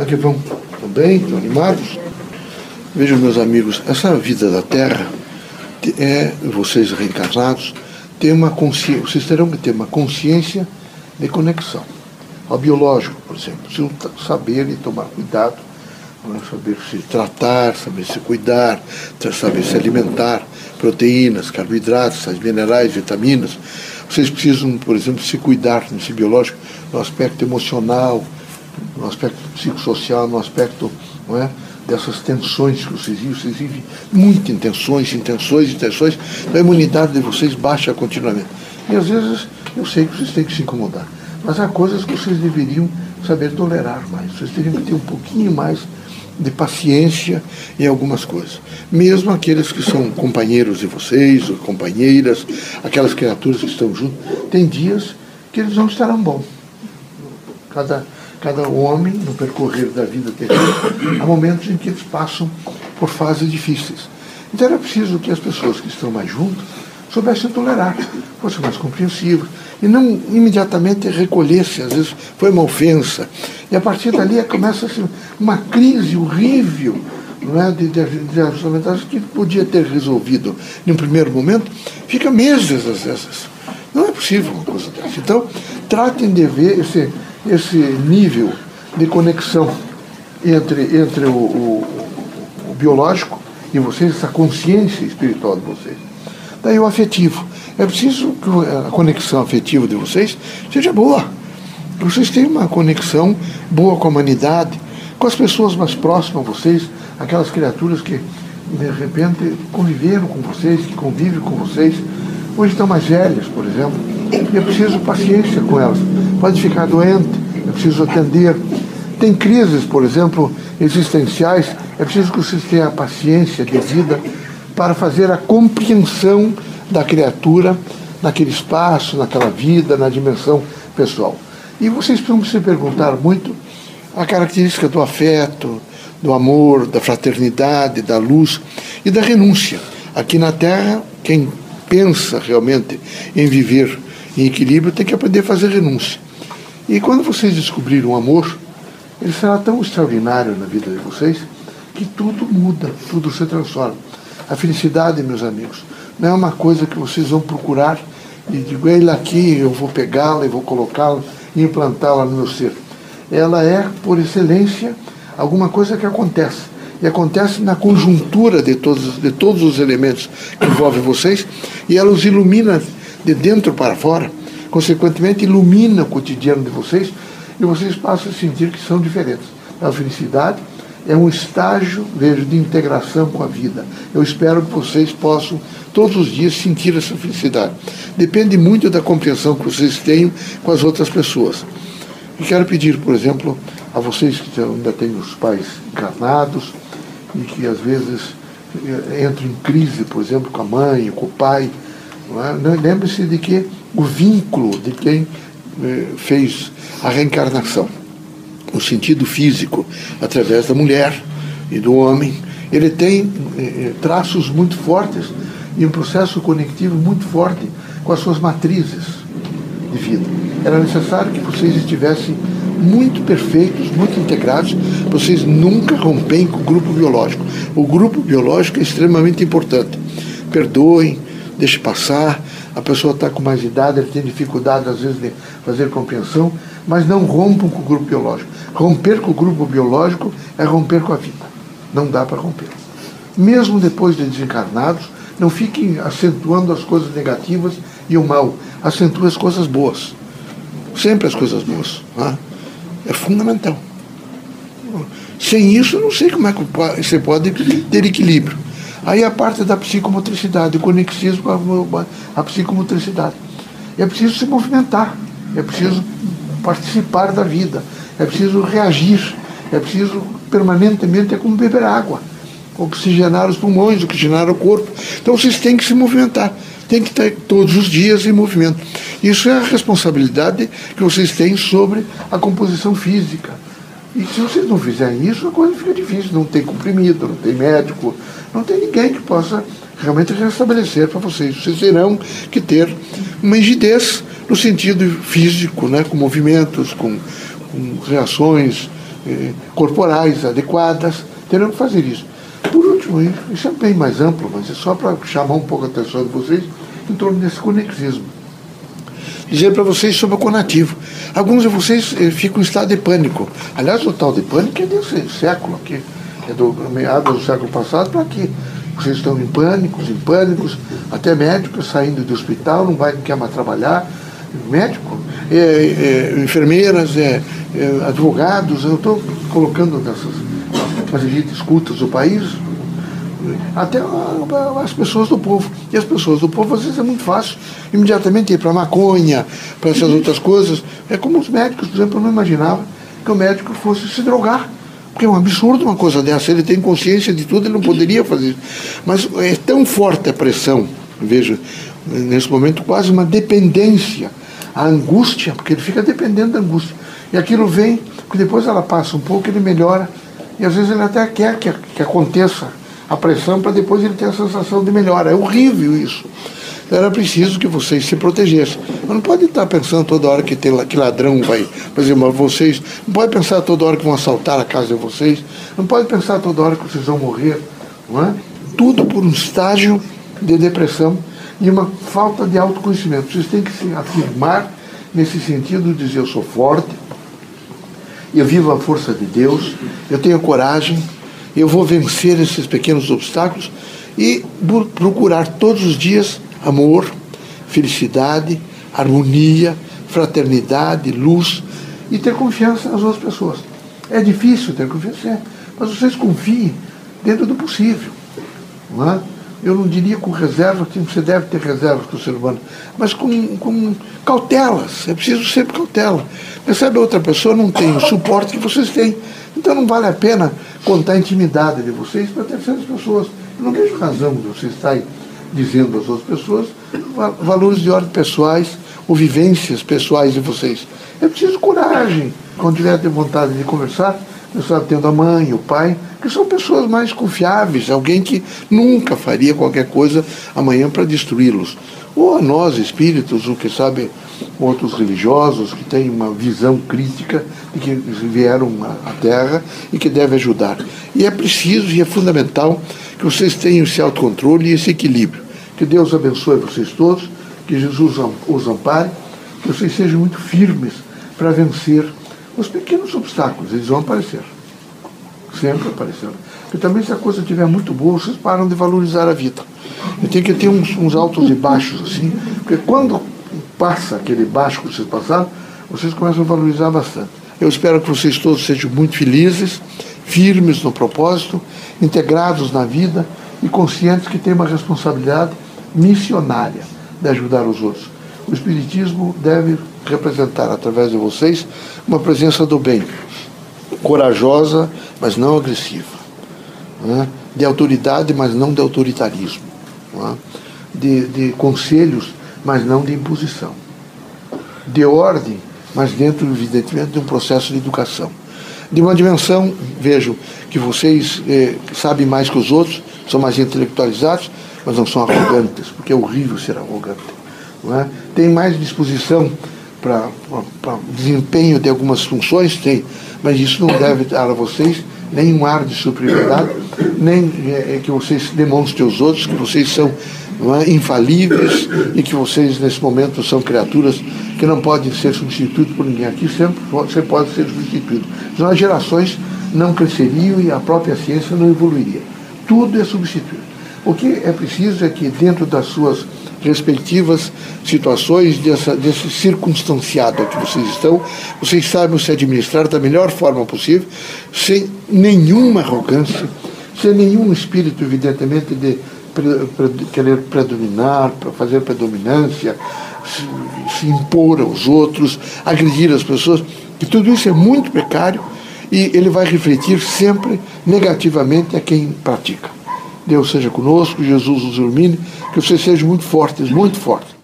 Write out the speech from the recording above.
Como é que vão? Estão bem? Estão animados? Vejam, meus amigos, essa vida da Terra, é, vocês reencarnados, tem uma consciência, vocês terão que ter uma consciência de conexão. Ao biológico, por exemplo, precisam saber e tomar cuidado, saber se tratar, saber se cuidar, saber se alimentar, proteínas, carboidratos, sais minerais, vitaminas. Vocês precisam, por exemplo, se cuidar nesse biológico, no aspecto emocional, no aspecto psicossocial, no aspecto não é, dessas tensões que vocês vivem. Vocês vivem muito intensões, intenções, intenções. Então a imunidade de vocês baixa continuamente. E às vezes eu sei que vocês têm que se incomodar. Mas há coisas que vocês deveriam saber tolerar mais. Vocês teriam que ter um pouquinho mais de paciência em algumas coisas. Mesmo aqueles que são companheiros de vocês, ou companheiras, aquelas criaturas que estão juntos, tem dias que eles não estarão bons. Cada, cada homem, no percorrer da vida terrena, há momentos em que eles passam por fases difíceis. Então era preciso que as pessoas que estão mais juntas soubessem tolerar, fossem mais compreensivas, e não imediatamente recolhesse, às vezes foi uma ofensa. E a partir dali começa assim, uma crise horrível não é, de, de, de que podia ter resolvido em um primeiro momento, fica meses às vezes. Não é possível uma coisa dessa. Então, tratem de ver esse, esse nível de conexão entre, entre o, o, o biológico e vocês, essa consciência espiritual de vocês. Daí o afetivo. É preciso que a conexão afetiva de vocês seja boa. Que vocês tenham uma conexão boa com a humanidade, com as pessoas mais próximas a vocês, aquelas criaturas que de repente conviveram com vocês, que convivem com vocês, hoje estão mais velhas, por exemplo, e é preciso paciência com elas. Pode ficar doente, é preciso atender. Tem crises, por exemplo, existenciais, é preciso que vocês tenham a paciência devida para fazer a compreensão da criatura naquele espaço, naquela vida, na dimensão pessoal. E vocês precisam se perguntar muito a característica do afeto, do amor, da fraternidade, da luz e da renúncia. Aqui na Terra, quem pensa realmente em viver em equilíbrio tem que aprender a fazer renúncia. E quando vocês descobrirem o amor, ele será tão extraordinário na vida de vocês que tudo muda, tudo se transforma. A felicidade, meus amigos, não é uma coisa que vocês vão procurar e digo, ele aqui, eu vou pegá-la e vou colocá-la e implantá-la no meu ser. Ela é, por excelência, alguma coisa que acontece. E acontece na conjuntura de todos, de todos os elementos que envolvem vocês, e ela os ilumina de dentro para fora. Consequentemente, ilumina o cotidiano de vocês, e vocês passam a sentir que são diferentes. A felicidade é um estágio, vejo, de integração com a vida. Eu espero que vocês possam todos os dias sentir essa felicidade. Depende muito da compreensão que vocês tenham com as outras pessoas. E quero pedir, por exemplo, a vocês que ainda têm os pais encarnados e que às vezes eh, entram em crise, por exemplo, com a mãe, com o pai. É? Lembre-se de que o vínculo de quem eh, fez a reencarnação, no sentido físico, através da mulher e do homem, ele tem eh, traços muito fortes e um processo conectivo muito forte com as suas matrizes de vida. Era necessário que vocês estivessem muito perfeitos, muito integrados, vocês nunca rompem com o grupo biológico. O grupo biológico é extremamente importante. Perdoem, deixe passar, a pessoa está com mais idade, ele tem dificuldade às vezes de fazer compreensão, mas não rompam com o grupo biológico. Romper com o grupo biológico é romper com a vida. Não dá para romper. Mesmo depois de desencarnados, não fiquem acentuando as coisas negativas e o mal. Acentue as coisas boas. Sempre as coisas boas. Né? É fundamental. Sem isso, não sei como é que você pode ter equilíbrio. Aí a parte da psicomotricidade, o conexismo com a, a psicomotricidade. É preciso se movimentar, é preciso participar da vida, é preciso reagir, é preciso permanentemente, é como beber água, oxigenar os pulmões, oxigenar o corpo. Então vocês têm que se movimentar, têm que estar todos os dias em movimento. Isso é a responsabilidade que vocês têm sobre a composição física. E se vocês não fizerem isso, a coisa fica difícil. Não tem comprimido, não tem médico, não tem ninguém que possa realmente restabelecer para vocês. Vocês terão que ter uma rigidez no sentido físico, né, com movimentos, com, com reações eh, corporais adequadas, terão que fazer isso. Por último, isso é bem mais amplo, mas é só para chamar um pouco a atenção de vocês em torno desse conexismo. Dizer para vocês sobre o conativo. Alguns de vocês eh, ficam em estado de pânico. Aliás, o tal de pânico é desse século aqui, é do meados do século passado para aqui. Vocês estão em pânicos, em pânicos, até médicos saindo do hospital, não vai, não quer mais trabalhar. Médico, é, é, enfermeiras, é, é advogados, eu estou colocando nessas as escutas do país, até as pessoas do povo. E as pessoas do povo, às vezes, é muito fácil imediatamente ir para maconha, para essas outras coisas. É como os médicos, por exemplo, eu não imaginava que o médico fosse se drogar. Porque é um absurdo uma coisa dessa. Ele tem consciência de tudo, ele não poderia fazer isso. Mas é tão forte a pressão, veja, nesse momento quase uma dependência, a angústia, porque ele fica dependendo da angústia. E aquilo vem, porque depois ela passa um pouco, ele melhora. E às vezes ele até quer que, que aconteça a pressão para depois ele ter a sensação de melhora. É horrível isso. Era preciso que vocês se protegessem. Mas não pode estar pensando toda hora que, tem, que ladrão vai fazer mal vocês. Não pode pensar toda hora que vão assaltar a casa de vocês. Não pode pensar toda hora que vocês vão morrer. Não é? Tudo por um estágio de depressão e uma falta de autoconhecimento. Vocês têm que se afirmar nesse sentido, dizer eu sou forte, eu vivo a força de Deus, eu tenho coragem, eu vou vencer esses pequenos obstáculos e procurar todos os dias amor, felicidade, harmonia, fraternidade, luz e ter confiança nas outras pessoas. É difícil ter confiança, é, mas vocês confiem dentro do possível. Não é? Eu não diria com reserva, que você deve ter reservas com o ser humano, mas com, com cautelas. É preciso sempre cautela. Percebe, outra pessoa não tem o suporte que vocês têm. Então não vale a pena contar a intimidade de vocês para terceiras pessoas. Eu não vejo razão de vocês estarem dizendo às outras pessoas valores de ordem pessoais ou vivências pessoais de vocês. É preciso coragem. Quando tiver vontade de conversar, pessoal tendo a mãe, o pai, que são pessoas mais confiáveis, alguém que nunca faria qualquer coisa amanhã para destruí-los. Ou a nós, espíritos, ou que sabe, outros religiosos que têm uma visão crítica de que vieram à Terra e que devem ajudar. E é preciso e é fundamental que vocês tenham esse autocontrole e esse equilíbrio. Que Deus abençoe vocês todos, que Jesus os ampare, que vocês sejam muito firmes para vencer os pequenos obstáculos. Eles vão aparecer. Sempre apareceram. Porque também se a coisa estiver muito boa, vocês param de valorizar a vida. E tem que ter uns, uns altos e baixos, assim, porque quando passa aquele baixo que vocês passaram, vocês começam a valorizar bastante. Eu espero que vocês todos sejam muito felizes, firmes no propósito, integrados na vida e conscientes que têm uma responsabilidade missionária de ajudar os outros. O Espiritismo deve representar, através de vocês, uma presença do bem, corajosa, mas não agressiva, né? de autoridade, mas não de autoritarismo, né? de, de conselhos, mas não de imposição. De ordem, mas dentro, evidentemente, de um processo de educação. De uma dimensão, vejo que vocês eh, sabem mais que os outros, são mais intelectualizados, mas não são arrogantes, porque é horrível ser arrogante. É? Tem mais disposição para desempenho de algumas funções? Tem, mas isso não deve dar a vocês nenhum ar de superioridade, nem é, que vocês demonstrem aos outros que vocês são é, infalíveis e que vocês, nesse momento, são criaturas que não podem ser substituídas por ninguém. Aqui sempre você pode ser substituído. Senão as gerações não cresceriam e a própria ciência não evoluiria. Tudo é substituído. O que é preciso é que, dentro das suas respectivas situações, dessa, desse circunstanciado que vocês estão, vocês saibam se administrar da melhor forma possível, sem nenhuma arrogância, sem nenhum espírito, evidentemente, de querer predominar, fazer predominância, se, se impor aos outros, agredir as pessoas, e tudo isso é muito precário e ele vai refletir sempre negativamente a quem pratica. Deus seja conosco, Jesus nos ilumine, que vocês sejam muito fortes, muito fortes.